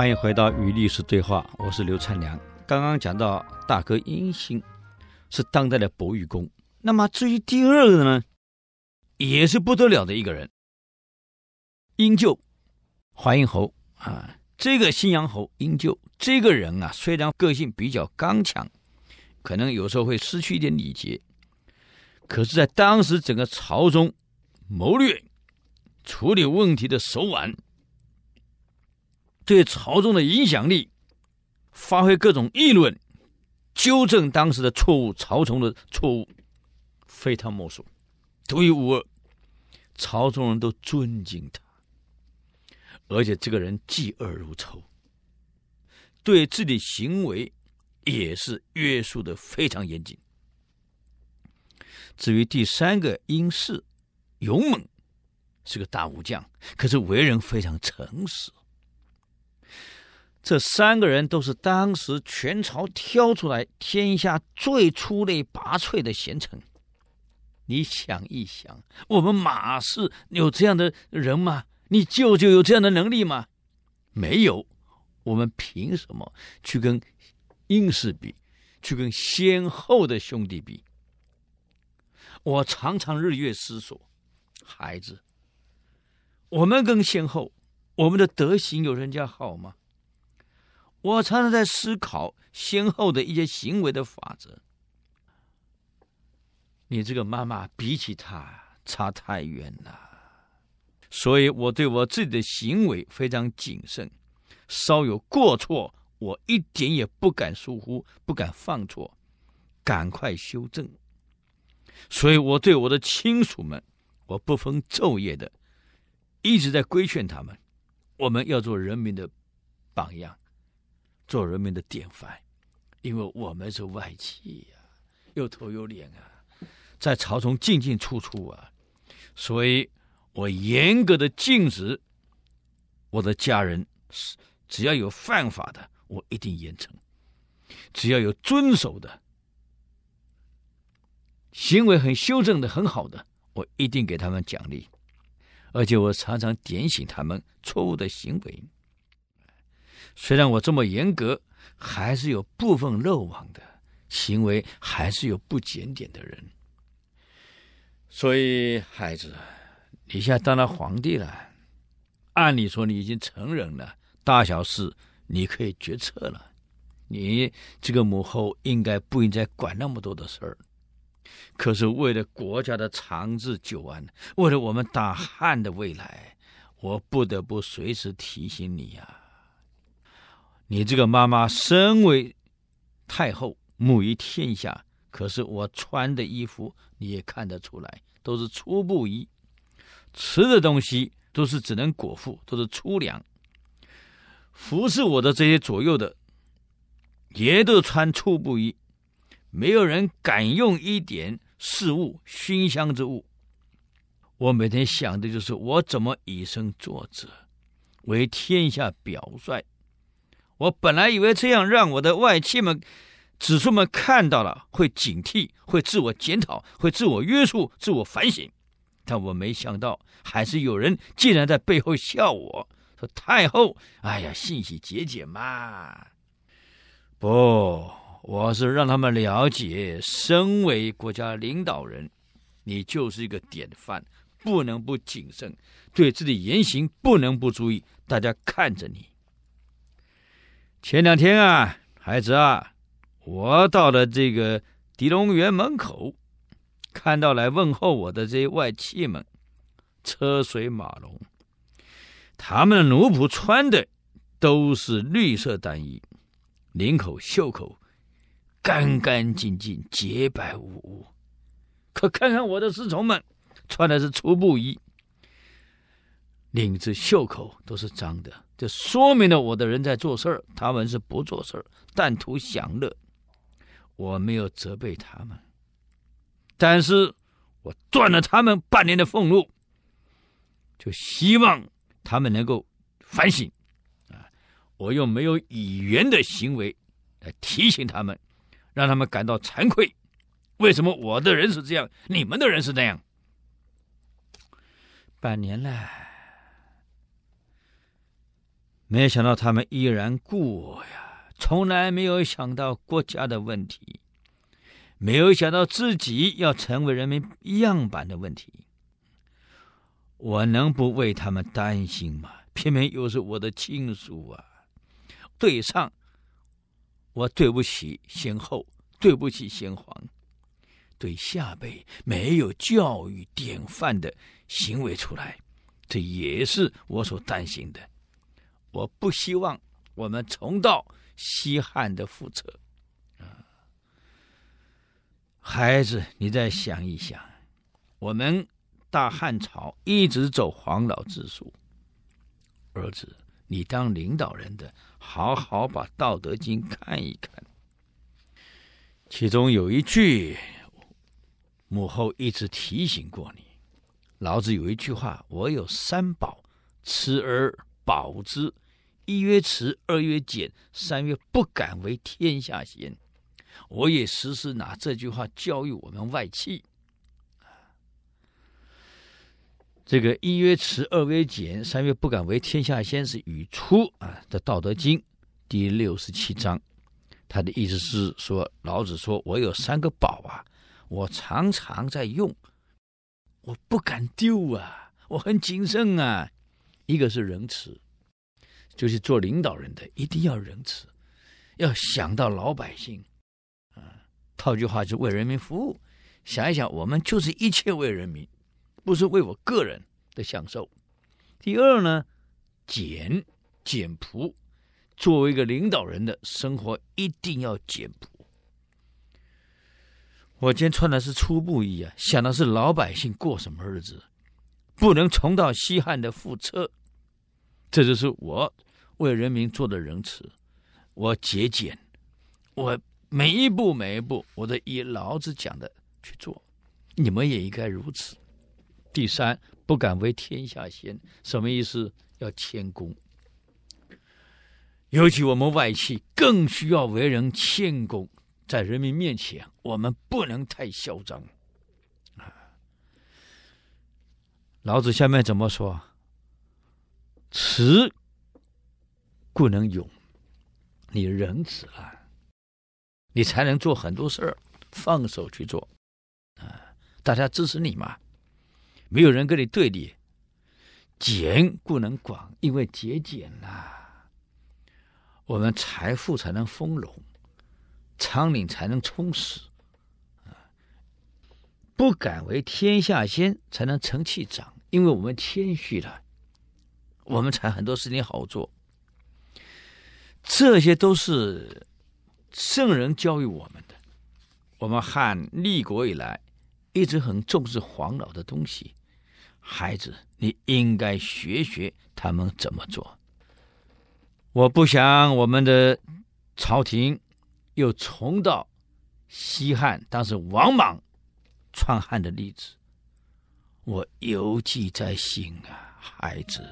欢迎回到与历史对话，我是刘灿良。刚刚讲到大哥殷兴是当代的伯玉公，那么至于第二个呢，也是不得了的一个人，殷臼，淮阴侯啊。这个信阳侯殷就这个人啊，虽然个性比较刚强，可能有时候会失去一点礼节，可是，在当时整个朝中谋略、处理问题的手腕。对朝中的影响力，发挥各种议论，纠正当时的错误，朝中的错误，非他莫属，独一无二，朝中人都尊敬他。而且这个人嫉恶如仇，对自己行为也是约束的非常严谨。至于第三个殷氏，勇猛，是个大武将，可是为人非常诚实。这三个人都是当时全朝挑出来天下最出类拔萃的贤臣。你想一想，我们马氏有这样的人吗？你舅舅有这样的能力吗？没有。我们凭什么去跟殷氏比，去跟先后的兄弟比？我常常日月思索，孩子，我们跟先后，我们的德行有人家好吗？我常常在思考先后的一些行为的法则。你这个妈妈比起他差太远了，所以我对我自己的行为非常谨慎，稍有过错，我一点也不敢疏忽，不敢犯错，赶快修正。所以我对我的亲属们，我不分昼夜的一直在规劝他们，我们要做人民的榜样。做人民的典范，因为我们是外戚呀、啊，有头有脸啊，在朝中进进出出啊，所以我严格的禁止我的家人，只要有犯法的，我一定严惩；只要有遵守的，行为很修正的很好的，我一定给他们奖励，而且我常常点醒他们错误的行为。虽然我这么严格，还是有部分漏网的行为，还是有不检点的人。所以，孩子，你现在当了皇帝了，按理说你已经成人了，大小事你可以决策了。你这个母后应该不应该管那么多的事儿。可是为了国家的长治久安，为了我们大汉的未来，我不得不随时提醒你呀、你这个妈妈身为太后，母仪天下，可是我穿的衣服你也看得出来，都是粗布衣；吃的东西都是只能果腹，都是粗粮。服侍我的这些左右的，也都穿粗布衣，没有人敢用一点饰物、熏香之物。我每天想的就是我怎么以身作则，为天下表率。我本来以为这样让我的外戚们、子孙们看到了会警惕、会自我检讨、会自我约束、自我反省，但我没想到还是有人竟然在背后笑我说：“太后，哎呀，信息节俭嘛。”不，我是让他们了解，身为国家领导人，你就是一个典范，不能不谨慎，对自己言行不能不注意，大家看着你。前两天啊，孩子啊，我到了这个狄龙园门口，看到来问候我的这些外戚们，车水马龙，他们的奴仆穿的都是绿色单衣，领口、袖口干干净净、洁白无污。可看看我的侍从们，穿的是粗布衣，领子、袖口都是脏的。这说明了我的人在做事儿，他们是不做事儿，但图享乐。我没有责备他们，但是我断了他们半年的俸禄，就希望他们能够反省。啊，我又没有以言的行为来提醒他们，让他们感到惭愧。为什么我的人是这样，你们的人是那样？半年了。没想到他们依然故我呀，从来没有想到国家的问题，没有想到自己要成为人民样板的问题。我能不为他们担心吗？偏偏又是我的亲属啊！对上，我对不起先后，对不起先皇；对下辈，没有教育典范的行为出来，这也是我所担心的。我不希望我们重蹈西汉的覆辙。啊，孩子，你再想一想，我们。大汉朝一直走黄老之术，儿子，你当领导人的，好好把《道德经》看一看。其中有一句，母后一直提醒过你。老子有一句话：“我有三宝，持而保之。一曰持，二曰俭，三曰不敢为天下先。”我也时时拿这句话教育我们外戚。这个一曰持，二曰俭，三曰不敢为天下先，是语出啊的《道德经》第六十七章。他的意思是说，老子说：“我有三个宝啊，我常常在用，我不敢丢啊，我很谨慎啊。一个是仁慈，就是做领导人的一定要仁慈，要想到老百姓啊。套句话，就为人民服务。想一想，我们就是一切为人民。”不是为我个人的享受。第二呢，俭俭朴，作为一个领导人的生活一定要简朴。我今天穿的是粗布衣啊，想的是老百姓过什么日子，不能重蹈西汉的覆辙。这就是我为人民做的仁慈，我节俭，我每一步每一步，我都以老子讲的去做。你们也应该如此。第三，不敢为天下先，什么意思？要谦恭。尤其我们外戚更需要为人谦恭，在人民面前，我们不能太嚣张。老子下面怎么说？慈故能勇，你仁慈了，你才能做很多事儿，放手去做。啊，大家支持你嘛。没有人跟你对立，俭故能广，因为节俭呐，我们财富才能丰隆，仓廩才能充实，不敢为天下先，才能成器长，因为我们谦虚了，我们才很多事情好做。这些都是圣人教育我们的。我们汉立国以来，一直很重视黄老的东西。孩子，你应该学学他们怎么做。我不想我们的朝廷又重蹈西汉当时王莽篡汉的例子，我犹记在心啊，孩子。